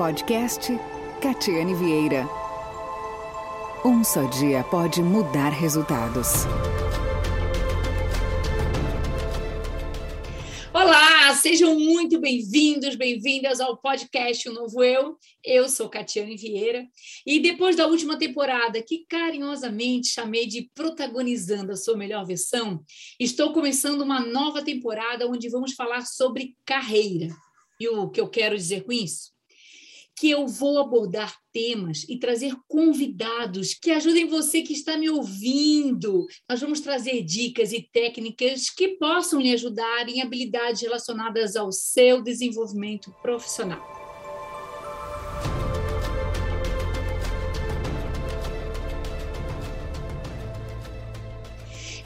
Podcast Catiane Vieira. Um só dia pode mudar resultados. Olá, sejam muito bem-vindos, bem-vindas ao podcast O Novo Eu. Eu sou Catiane Vieira e depois da última temporada, que carinhosamente chamei de Protagonizando a Sua Melhor Versão, estou começando uma nova temporada onde vamos falar sobre carreira. E o que eu quero dizer com isso? Que eu vou abordar temas e trazer convidados que ajudem você que está me ouvindo. Nós vamos trazer dicas e técnicas que possam lhe ajudar em habilidades relacionadas ao seu desenvolvimento profissional.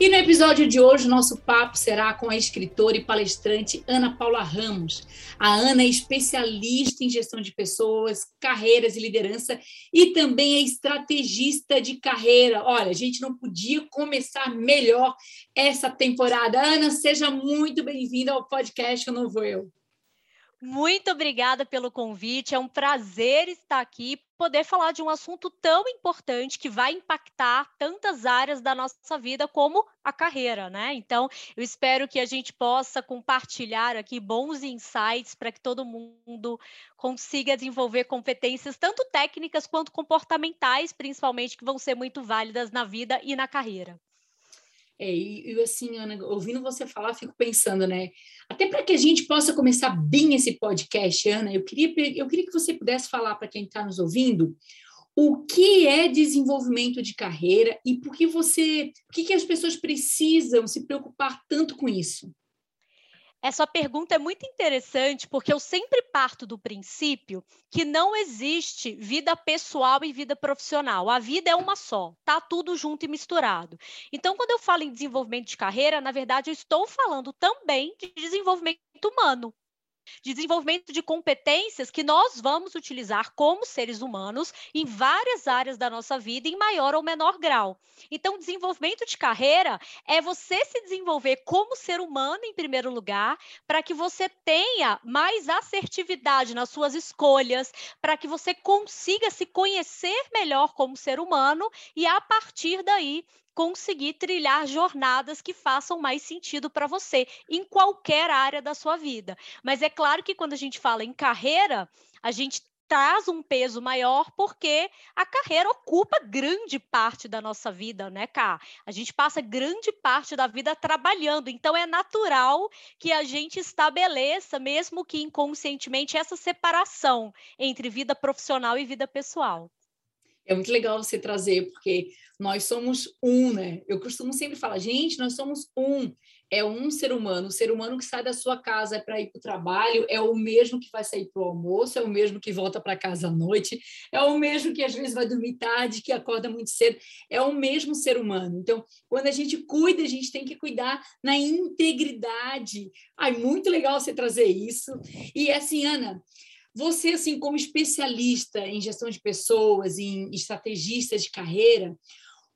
E no episódio de hoje, nosso papo será com a escritora e palestrante Ana Paula Ramos. A Ana é especialista em gestão de pessoas, carreiras e liderança e também é estrategista de carreira. Olha, a gente não podia começar melhor essa temporada. Ana, seja muito bem-vinda ao podcast O Novo Eu. Muito obrigada pelo convite. É um prazer estar aqui, poder falar de um assunto tão importante que vai impactar tantas áreas da nossa vida como a carreira, né? Então, eu espero que a gente possa compartilhar aqui bons insights para que todo mundo consiga desenvolver competências tanto técnicas quanto comportamentais, principalmente que vão ser muito válidas na vida e na carreira. É, e, e, assim, Ana, ouvindo você falar, fico pensando, né? Até para que a gente possa começar bem esse podcast, Ana, eu queria, eu queria que você pudesse falar para quem está nos ouvindo o que é desenvolvimento de carreira e por que você, por que, que as pessoas precisam se preocupar tanto com isso? Essa pergunta é muito interessante porque eu sempre parto do princípio que não existe vida pessoal e vida profissional. A vida é uma só, tá tudo junto e misturado. Então, quando eu falo em desenvolvimento de carreira, na verdade, eu estou falando também de desenvolvimento humano desenvolvimento de competências que nós vamos utilizar como seres humanos em várias áreas da nossa vida, em maior ou menor grau. Então, desenvolvimento de carreira é você se desenvolver como ser humano, em primeiro lugar, para que você tenha mais assertividade nas suas escolhas, para que você consiga se conhecer melhor como ser humano e, a partir daí, conseguir trilhar jornadas que façam mais sentido para você em qualquer área da sua vida. Mas é claro que quando a gente fala em carreira, a gente traz um peso maior porque a carreira ocupa grande parte da nossa vida, né, Cá? A gente passa grande parte da vida trabalhando, então é natural que a gente estabeleça, mesmo que inconscientemente, essa separação entre vida profissional e vida pessoal. É muito legal você trazer, porque nós somos um, né? Eu costumo sempre falar, gente, nós somos um. É um ser humano. O ser humano que sai da sua casa para ir para o trabalho é o mesmo que vai sair para o almoço, é o mesmo que volta para casa à noite, é o mesmo que às vezes vai dormir tarde, que acorda muito cedo. É o mesmo ser humano. Então, quando a gente cuida, a gente tem que cuidar na integridade. Ai, muito legal você trazer isso. E assim, Ana, você, assim, como especialista em gestão de pessoas, em estrategistas de carreira,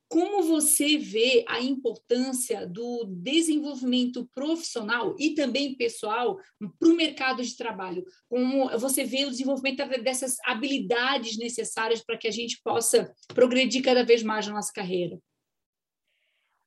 como você vê a importância do desenvolvimento profissional e também pessoal para o mercado de trabalho? Como você vê o desenvolvimento dessas habilidades necessárias para que a gente possa progredir cada vez mais na nossa carreira?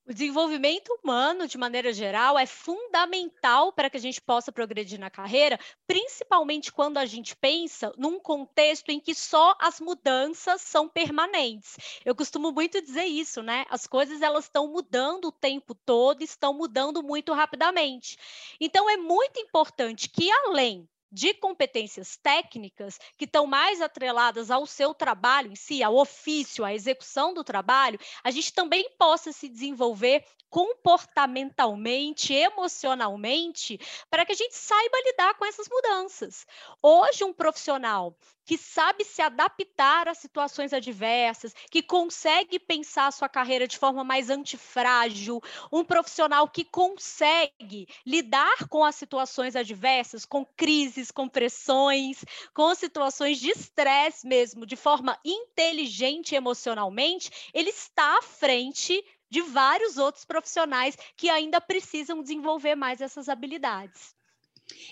O desenvolvimento humano, de maneira geral, é fundamental para que a gente possa progredir na carreira, principalmente quando a gente pensa num contexto em que só as mudanças são permanentes. Eu costumo muito dizer isso, né? As coisas elas estão mudando o tempo todo, estão mudando muito rapidamente. Então é muito importante que além de competências técnicas que estão mais atreladas ao seu trabalho em si, ao ofício, à execução do trabalho, a gente também possa se desenvolver comportamentalmente, emocionalmente, para que a gente saiba lidar com essas mudanças. Hoje, um profissional que sabe se adaptar a situações adversas, que consegue pensar a sua carreira de forma mais antifrágil, um profissional que consegue lidar com as situações adversas, com crises, com pressões, com situações de estresse mesmo, de forma inteligente emocionalmente, ele está à frente de vários outros profissionais que ainda precisam desenvolver mais essas habilidades.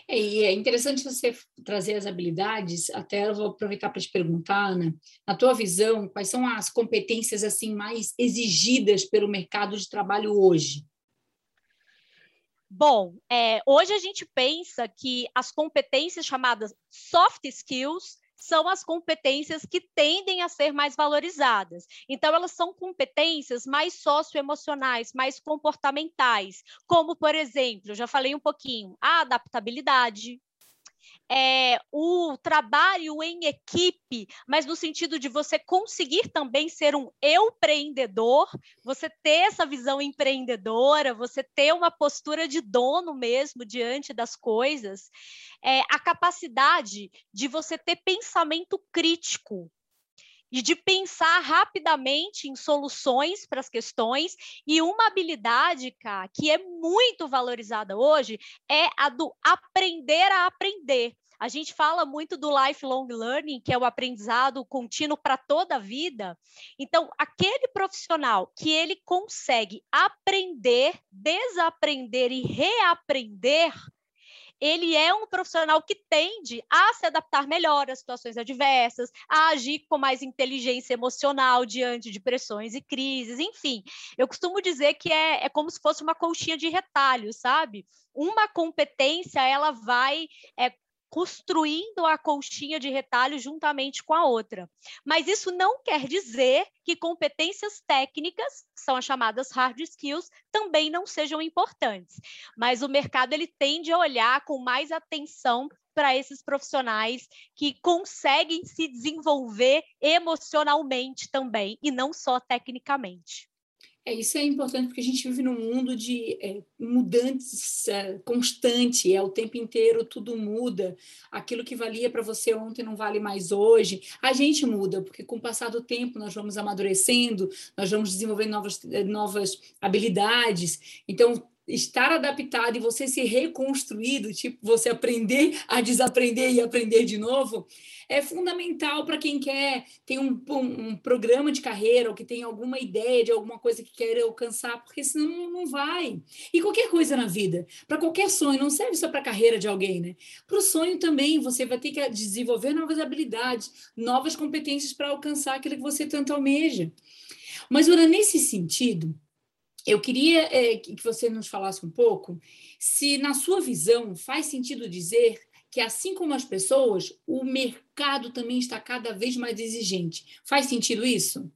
É, e é interessante você trazer as habilidades, até eu vou aproveitar para te perguntar, Ana, na tua visão, quais são as competências assim mais exigidas pelo mercado de trabalho hoje? Bom, é, hoje a gente pensa que as competências chamadas soft skills são as competências que tendem a ser mais valorizadas. Então, elas são competências mais socioemocionais, mais comportamentais, como, por exemplo, já falei um pouquinho, a adaptabilidade, é, o trabalho em equipe, mas no sentido de você conseguir também ser um empreendedor, você ter essa visão empreendedora, você ter uma postura de dono mesmo diante das coisas, é, a capacidade de você ter pensamento crítico, e de pensar rapidamente em soluções para as questões. E uma habilidade, cara, que é muito valorizada hoje é a do aprender a aprender. A gente fala muito do lifelong learning, que é o aprendizado contínuo para toda a vida. Então, aquele profissional que ele consegue aprender, desaprender e reaprender, ele é um profissional que tende a se adaptar melhor às situações adversas, a agir com mais inteligência emocional diante de pressões e crises, enfim. Eu costumo dizer que é, é como se fosse uma colchinha de retalhos, sabe? Uma competência, ela vai é, construindo a colchinha de retalho juntamente com a outra. Mas isso não quer dizer que competências técnicas, que são as chamadas hard skills, também não sejam importantes. Mas o mercado ele tende a olhar com mais atenção para esses profissionais que conseguem se desenvolver emocionalmente também e não só tecnicamente. É, isso é importante porque a gente vive num mundo de é, mudantes é, constante, é o tempo inteiro tudo muda. Aquilo que valia para você ontem não vale mais hoje. A gente muda, porque com o passar do tempo nós vamos amadurecendo, nós vamos desenvolvendo novas, novas habilidades. Então, estar adaptado e você ser reconstruído, tipo, você aprender a desaprender e aprender de novo, é fundamental para quem quer tem um, um, um, programa de carreira ou que tem alguma ideia de alguma coisa que quer alcançar, porque senão não vai. E qualquer coisa na vida, para qualquer sonho, não serve só para a carreira de alguém, né? Para o sonho também, você vai ter que desenvolver novas habilidades, novas competências para alcançar aquilo que você tanto almeja. Mas, Ura, nesse sentido, eu queria é, que você nos falasse um pouco se, na sua visão, faz sentido dizer que, assim como as pessoas, o mercado também está cada vez mais exigente. Faz sentido isso?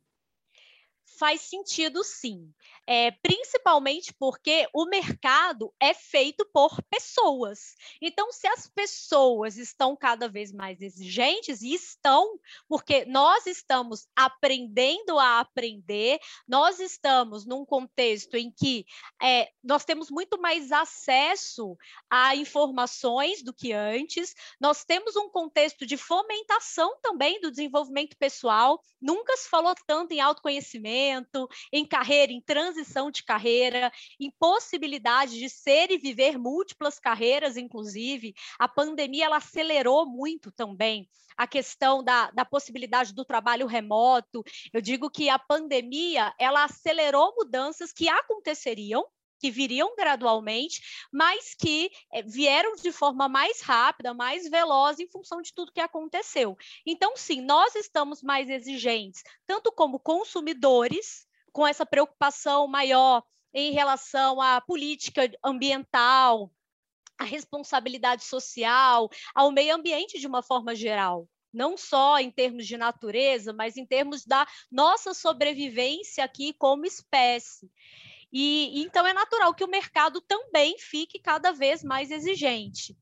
Faz sentido, sim é, principalmente porque o mercado é feito por pessoas. Então, se as pessoas estão cada vez mais exigentes, e estão, porque nós estamos aprendendo a aprender, nós estamos num contexto em que é, nós temos muito mais acesso a informações do que antes, nós temos um contexto de fomentação também do desenvolvimento pessoal, nunca se falou tanto em autoconhecimento, em carreira, em trans transição de carreira, impossibilidade de ser e viver múltiplas carreiras, inclusive. A pandemia ela acelerou muito também a questão da, da possibilidade do trabalho remoto. Eu digo que a pandemia ela acelerou mudanças que aconteceriam que viriam gradualmente, mas que é, vieram de forma mais rápida, mais veloz em função de tudo que aconteceu. Então, sim, nós estamos mais exigentes, tanto como consumidores, com essa preocupação maior em relação à política ambiental, à responsabilidade social, ao meio ambiente de uma forma geral. Não só em termos de natureza, mas em termos da nossa sobrevivência aqui como espécie. E então é natural que o mercado também fique cada vez mais exigente.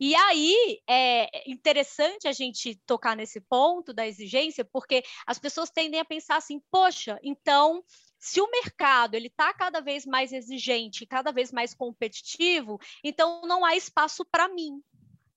E aí é interessante a gente tocar nesse ponto da exigência, porque as pessoas tendem a pensar assim: poxa, então se o mercado ele está cada vez mais exigente, cada vez mais competitivo, então não há espaço para mim.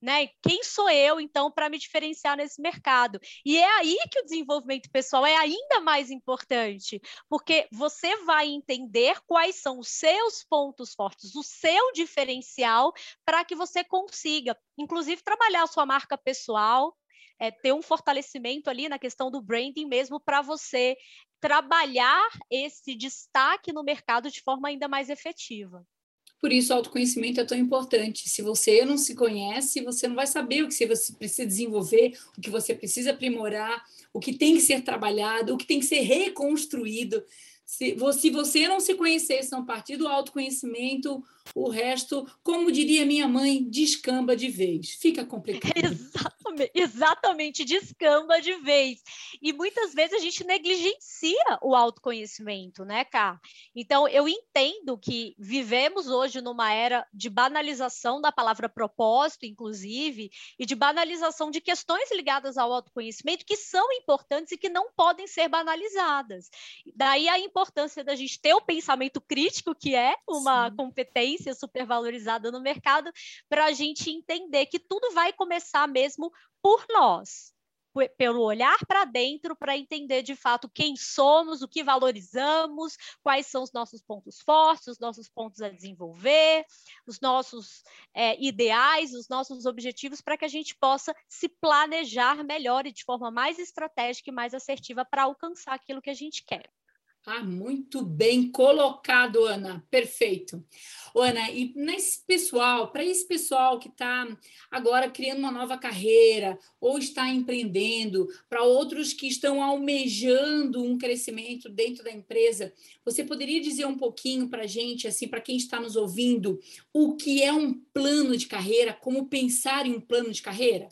Né? Quem sou eu, então, para me diferenciar nesse mercado? E é aí que o desenvolvimento pessoal é ainda mais importante, porque você vai entender quais são os seus pontos fortes, o seu diferencial, para que você consiga, inclusive, trabalhar a sua marca pessoal, é, ter um fortalecimento ali na questão do branding mesmo para você trabalhar esse destaque no mercado de forma ainda mais efetiva. Por isso, o autoconhecimento é tão importante. Se você não se conhece, você não vai saber o que você precisa desenvolver, o que você precisa aprimorar, o que tem que ser trabalhado, o que tem que ser reconstruído. Se, se você não se conhecer, se não partir do autoconhecimento, o resto, como diria minha mãe, descamba de vez. Fica complicado. Exatamente, exatamente, descamba de vez. E muitas vezes a gente negligencia o autoconhecimento, né, Cá? Então, eu entendo que vivemos hoje numa era de banalização da palavra propósito, inclusive, e de banalização de questões ligadas ao autoconhecimento que são importantes e que não podem ser banalizadas. Daí a importância da gente ter o pensamento crítico, que é uma Sim. competência super supervalorizada no mercado, para a gente entender que tudo vai começar mesmo por nós pelo olhar para dentro para entender de fato quem somos, o que valorizamos, quais são os nossos pontos fortes, os nossos pontos a desenvolver, os nossos é, ideais, os nossos objetivos, para que a gente possa se planejar melhor e de forma mais estratégica e mais assertiva para alcançar aquilo que a gente quer. Ah, muito bem colocado, Ana. Perfeito. Ana, e nesse pessoal, para esse pessoal que está agora criando uma nova carreira ou está empreendendo, para outros que estão almejando um crescimento dentro da empresa, você poderia dizer um pouquinho para a gente, assim, para quem está nos ouvindo, o que é um plano de carreira, como pensar em um plano de carreira?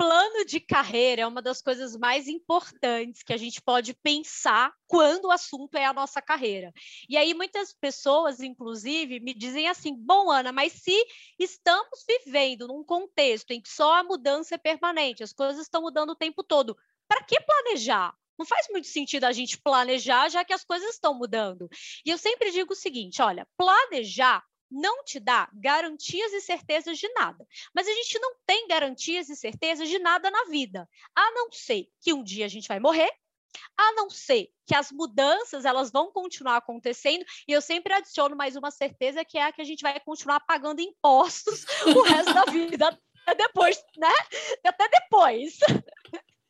Plano de carreira é uma das coisas mais importantes que a gente pode pensar quando o assunto é a nossa carreira. E aí muitas pessoas, inclusive, me dizem assim: "Bom, Ana, mas se estamos vivendo num contexto em que só a mudança é permanente, as coisas estão mudando o tempo todo, para que planejar? Não faz muito sentido a gente planejar, já que as coisas estão mudando. E eu sempre digo o seguinte: olha, planejar não te dá garantias e certezas de nada. Mas a gente não tem garantias e certezas de nada na vida, a não ser que um dia a gente vai morrer, a não ser que as mudanças elas vão continuar acontecendo e eu sempre adiciono mais uma certeza que é a que a gente vai continuar pagando impostos o resto da vida depois, né? Até depois.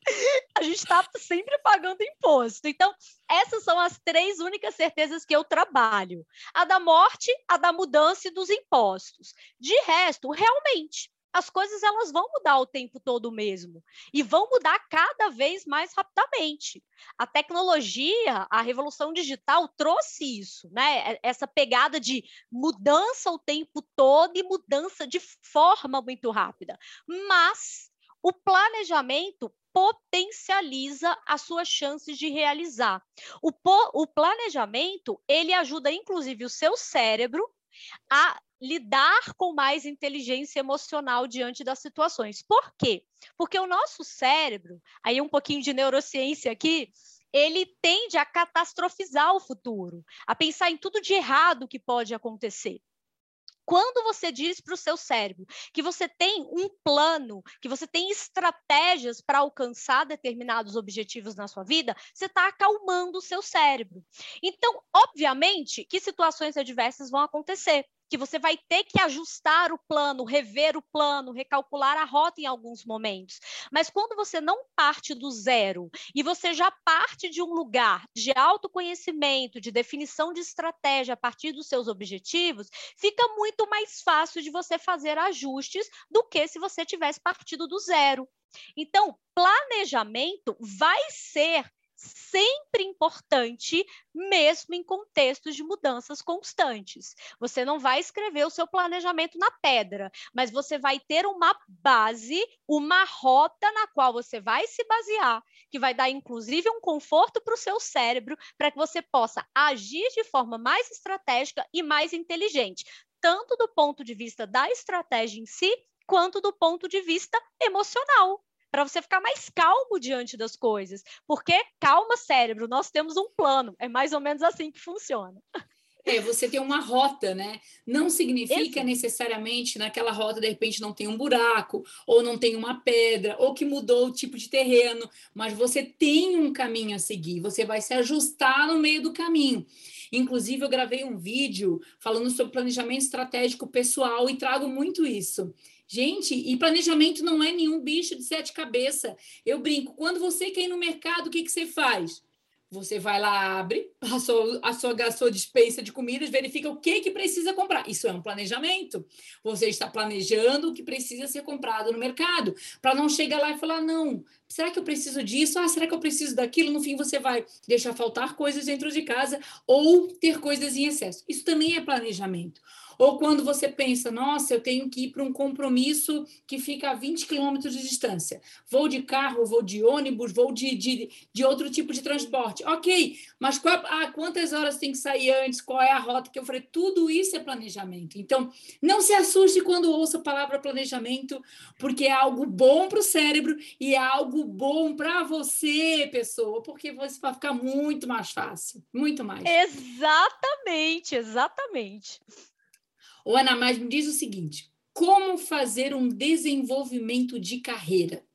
a gente está sempre pagando imposto. Então, essas são as três únicas certezas que eu trabalho: a da morte, a da mudança e dos impostos. De resto, realmente, as coisas elas vão mudar o tempo todo mesmo e vão mudar cada vez mais rapidamente. A tecnologia, a revolução digital trouxe isso, né? Essa pegada de mudança o tempo todo e mudança de forma muito rápida. Mas o planejamento potencializa as suas chances de realizar. O, o planejamento, ele ajuda inclusive o seu cérebro a lidar com mais inteligência emocional diante das situações. Por quê? Porque o nosso cérebro, aí um pouquinho de neurociência aqui, ele tende a catastrofizar o futuro, a pensar em tudo de errado que pode acontecer. Quando você diz para o seu cérebro que você tem um plano, que você tem estratégias para alcançar determinados objetivos na sua vida, você está acalmando o seu cérebro. Então, obviamente, que situações adversas vão acontecer que você vai ter que ajustar o plano, rever o plano, recalcular a rota em alguns momentos. Mas quando você não parte do zero e você já parte de um lugar de autoconhecimento, de definição de estratégia a partir dos seus objetivos, fica muito mais fácil de você fazer ajustes do que se você tivesse partido do zero. Então, planejamento vai ser sempre importante, mesmo em contextos de mudanças constantes. Você não vai escrever o seu planejamento na pedra, mas você vai ter uma base, uma rota na qual você vai se basear, que vai dar inclusive um conforto para o seu cérebro, para que você possa agir de forma mais estratégica e mais inteligente, tanto do ponto de vista da estratégia em si, quanto do ponto de vista emocional para você ficar mais calmo diante das coisas. Porque, calma, cérebro, nós temos um plano. É mais ou menos assim que funciona. É, você tem uma rota, né? Não significa Esse... necessariamente naquela rota, de repente, não tem um buraco, ou não tem uma pedra, ou que mudou o tipo de terreno, mas você tem um caminho a seguir, você vai se ajustar no meio do caminho. Inclusive, eu gravei um vídeo falando sobre planejamento estratégico pessoal e trago muito isso. Gente, e planejamento não é nenhum bicho de sete cabeças. Eu brinco, quando você quer ir no mercado, o que, que você faz? Você vai lá, abre a sua, a sua, a sua dispensa de comidas, verifica o que, que precisa comprar. Isso é um planejamento. Você está planejando o que precisa ser comprado no mercado, para não chegar lá e falar, não, será que eu preciso disso? Ah, será que eu preciso daquilo? No fim, você vai deixar faltar coisas dentro de casa ou ter coisas em excesso. Isso também é planejamento. Ou quando você pensa, nossa, eu tenho que ir para um compromisso que fica a 20 quilômetros de distância. Vou de carro, vou de ônibus, vou de, de, de outro tipo de transporte. Ok, mas qual, ah, quantas horas tem que sair antes? Qual é a rota que eu falei? Tudo isso é planejamento. Então, não se assuste quando ouça a palavra planejamento, porque é algo bom para o cérebro e é algo bom para você, pessoa, porque você vai ficar muito mais fácil, muito mais. Exatamente, exatamente. Ô, Ana, mas me diz o seguinte: como fazer um desenvolvimento de carreira?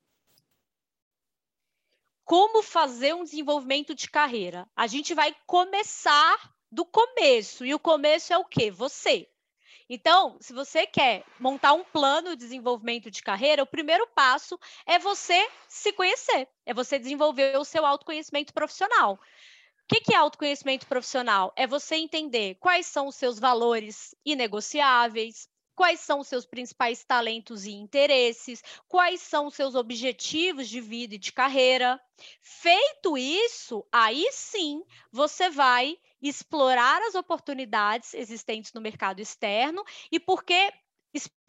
Como fazer um desenvolvimento de carreira? A gente vai começar do começo. E o começo é o quê? Você. Então, se você quer montar um plano de desenvolvimento de carreira, o primeiro passo é você se conhecer, é você desenvolver o seu autoconhecimento profissional. O que, que é autoconhecimento profissional? É você entender quais são os seus valores inegociáveis, quais são os seus principais talentos e interesses, quais são os seus objetivos de vida e de carreira. Feito isso, aí sim você vai explorar as oportunidades existentes no mercado externo e porque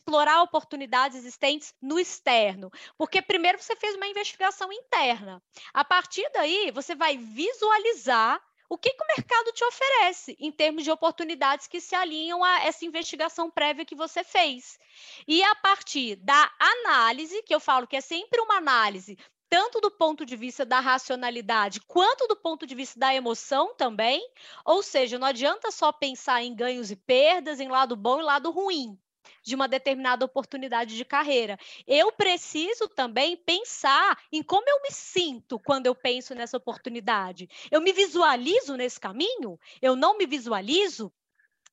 explorar oportunidades existentes no externo. Porque primeiro você fez uma investigação interna. A partir daí, você vai visualizar o que, que, o mercado te oferece em termos de oportunidades que se alinham a essa investigação prévia que você fez. E a partir da análise, que eu falo que é sempre uma análise, tanto do ponto de vista da racionalidade, quanto do ponto de vista da emoção também, ou seja, não adianta só pensar em ganhos e perdas, em lado bom e lado ruim de uma determinada oportunidade de carreira. Eu preciso também pensar em como eu me sinto quando eu penso nessa oportunidade. Eu me visualizo nesse caminho? Eu não me visualizo?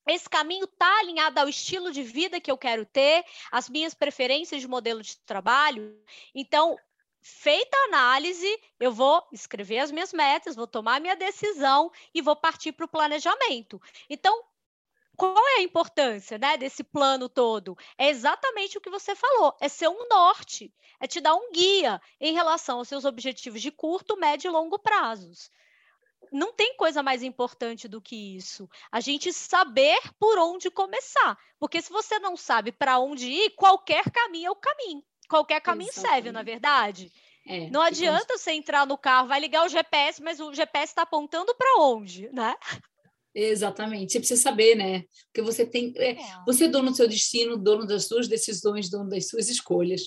Esse caminho está alinhado ao estilo de vida que eu quero ter, às minhas preferências de modelo de trabalho. Então, feita a análise, eu vou escrever as minhas metas, vou tomar minha decisão e vou partir para o planejamento. Então, qual é a importância né, desse plano todo? É exatamente o que você falou: é ser um norte, é te dar um guia em relação aos seus objetivos de curto, médio e longo prazos. Não tem coisa mais importante do que isso. A gente saber por onde começar. Porque se você não sabe para onde ir, qualquer caminho é o caminho. Qualquer caminho Exatamente. serve, na é verdade. É, não adianta você entrar no carro, vai ligar o GPS, mas o GPS está apontando para onde, né? Exatamente. Você precisa saber, né? Porque você tem. É, é, você é dono do seu destino, dono das suas decisões, dono das suas escolhas.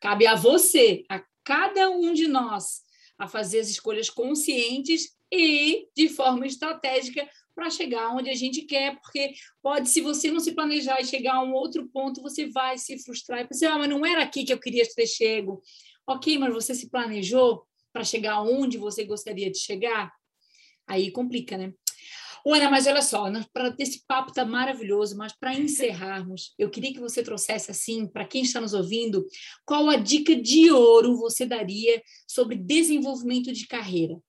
Cabe a você, a cada um de nós, a fazer as escolhas conscientes e de forma estratégica para chegar onde a gente quer, porque pode, se você não se planejar e chegar a um outro ponto, você vai se frustrar e pensar, ah, mas não era aqui que eu queria ter chego. Ok, mas você se planejou para chegar onde você gostaria de chegar? Aí complica, né? Ana, mas olha só, para esse papo tá maravilhoso, mas para encerrarmos, eu queria que você trouxesse assim, para quem está nos ouvindo, qual a dica de ouro você daria sobre desenvolvimento de carreira?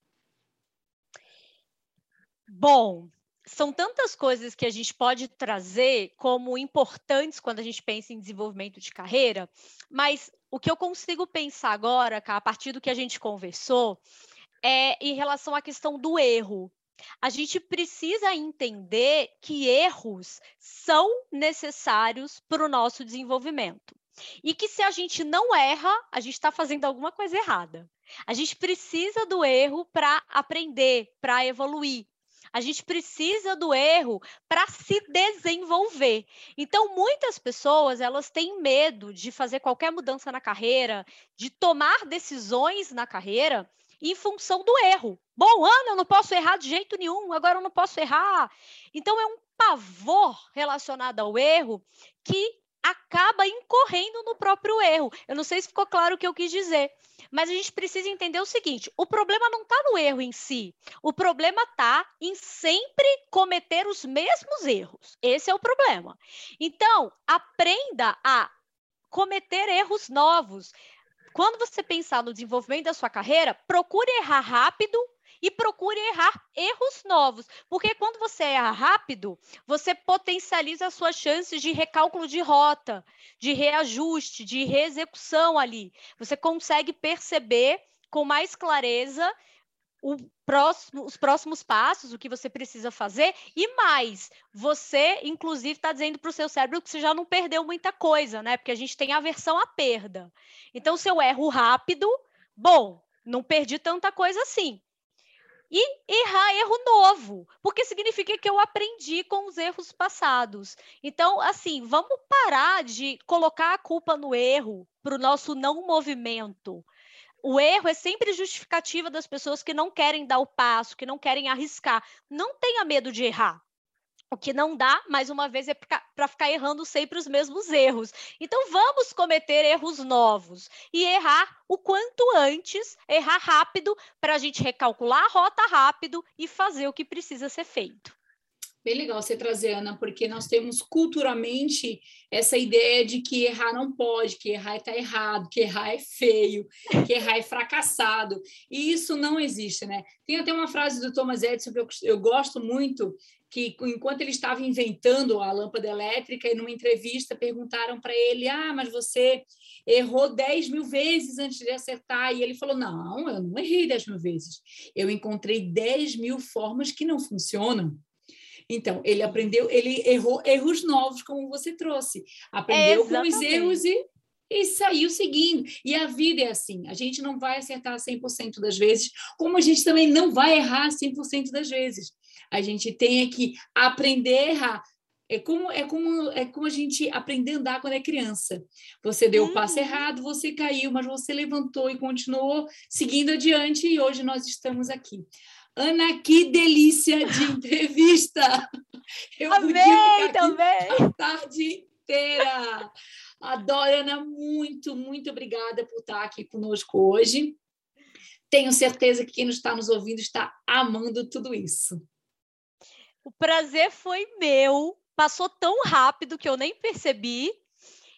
Bom, são tantas coisas que a gente pode trazer como importantes quando a gente pensa em desenvolvimento de carreira, mas o que eu consigo pensar agora, a partir do que a gente conversou, é em relação à questão do erro. A gente precisa entender que erros são necessários para o nosso desenvolvimento. E que se a gente não erra, a gente está fazendo alguma coisa errada. A gente precisa do erro para aprender, para evoluir. A gente precisa do erro para se desenvolver. Então, muitas pessoas elas têm medo de fazer qualquer mudança na carreira, de tomar decisões na carreira, em função do erro. Bom, Ana, eu não posso errar de jeito nenhum, agora eu não posso errar. Então, é um pavor relacionado ao erro que acaba incorrendo no próprio erro. Eu não sei se ficou claro o que eu quis dizer, mas a gente precisa entender o seguinte: o problema não está no erro em si, o problema está em sempre cometer os mesmos erros. Esse é o problema. Então, aprenda a cometer erros novos quando você pensar no desenvolvimento da sua carreira, procure errar rápido e procure errar erros novos, porque quando você erra rápido, você potencializa as suas chances de recálculo de rota, de reajuste, de reexecução ali. Você consegue perceber com mais clareza próximo, os próximos passos, o que você precisa fazer, e mais, você, inclusive, está dizendo para o seu cérebro que você já não perdeu muita coisa, né? Porque a gente tem aversão à perda. Então, se eu erro rápido, bom, não perdi tanta coisa assim. E errar erro novo, porque significa que eu aprendi com os erros passados. Então, assim, vamos parar de colocar a culpa no erro para o nosso não movimento o erro é sempre justificativa das pessoas que não querem dar o passo, que não querem arriscar. Não tenha medo de errar. O que não dá, mais uma vez, é para ficar errando sempre os mesmos erros. Então, vamos cometer erros novos e errar o quanto antes, errar rápido, para a gente recalcular a rota rápido e fazer o que precisa ser feito. Bem legal você trazer, Ana, porque nós temos culturalmente essa ideia de que errar não pode, que errar está errado, que errar é feio, que errar é fracassado. E isso não existe, né? Tem até uma frase do Thomas Edison que eu, eu gosto muito, que enquanto ele estava inventando a lâmpada elétrica, e numa entrevista perguntaram para ele: Ah, mas você errou 10 mil vezes antes de acertar. E ele falou: Não, eu não errei 10 mil vezes. Eu encontrei 10 mil formas que não funcionam. Então, ele aprendeu, ele errou erros novos, como você trouxe. Aprendeu com os erros e, e saiu seguindo. E a vida é assim: a gente não vai acertar 100% das vezes, como a gente também não vai errar 100% das vezes. A gente tem que aprender a errar. É como, é, como, é como a gente aprender a andar quando é criança. Você deu o passo uhum. errado, você caiu, mas você levantou e continuou seguindo adiante, e hoje nós estamos aqui. Ana, que delícia de entrevista! Eu Amei também! A tarde inteira! Adoro, Ana, muito, muito obrigada por estar aqui conosco hoje. Tenho certeza que quem está nos ouvindo está amando tudo isso. O prazer foi meu. Passou tão rápido que eu nem percebi.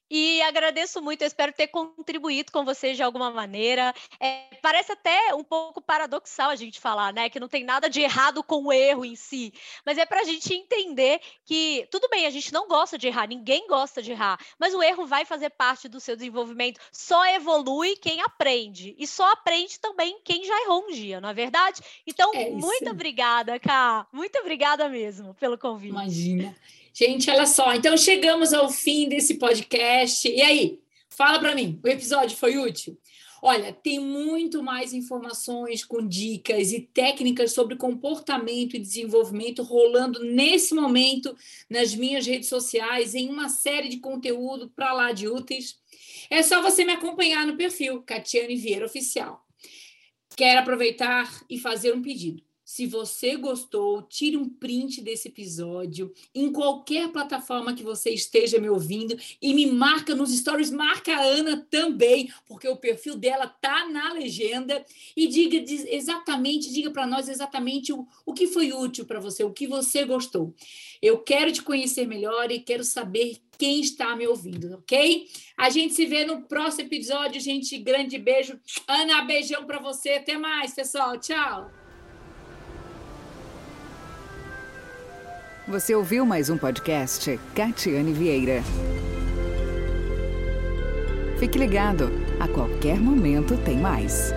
E agradeço muito, eu espero ter contribuído com vocês de alguma maneira. É, parece até um pouco paradoxal a gente falar, né? Que não tem nada de errado com o erro em si. Mas é para a gente entender que, tudo bem, a gente não gosta de errar, ninguém gosta de errar, mas o erro vai fazer parte do seu desenvolvimento. Só evolui quem aprende. E só aprende também quem já errou um dia, não é verdade? Então, é muito obrigada, Ká. Muito obrigada mesmo pelo convite. Imagina. Gente, olha só. Então chegamos ao fim desse podcast. E aí, fala para mim, o episódio foi útil? Olha, tem muito mais informações com dicas e técnicas sobre comportamento e desenvolvimento rolando nesse momento nas minhas redes sociais, em uma série de conteúdo para lá de úteis. É só você me acompanhar no perfil Catiane Vieira Oficial. Quero aproveitar e fazer um pedido. Se você gostou, tire um print desse episódio em qualquer plataforma que você esteja me ouvindo e me marca nos stories, marca a Ana também, porque o perfil dela tá na legenda e diga exatamente, diga para nós exatamente o, o que foi útil para você, o que você gostou. Eu quero te conhecer melhor e quero saber quem está me ouvindo, ok? A gente se vê no próximo episódio, gente. Grande beijo. Ana, beijão para você. Até mais, pessoal. Tchau. Você ouviu mais um podcast Catiane Vieira. Fique ligado, a qualquer momento tem mais.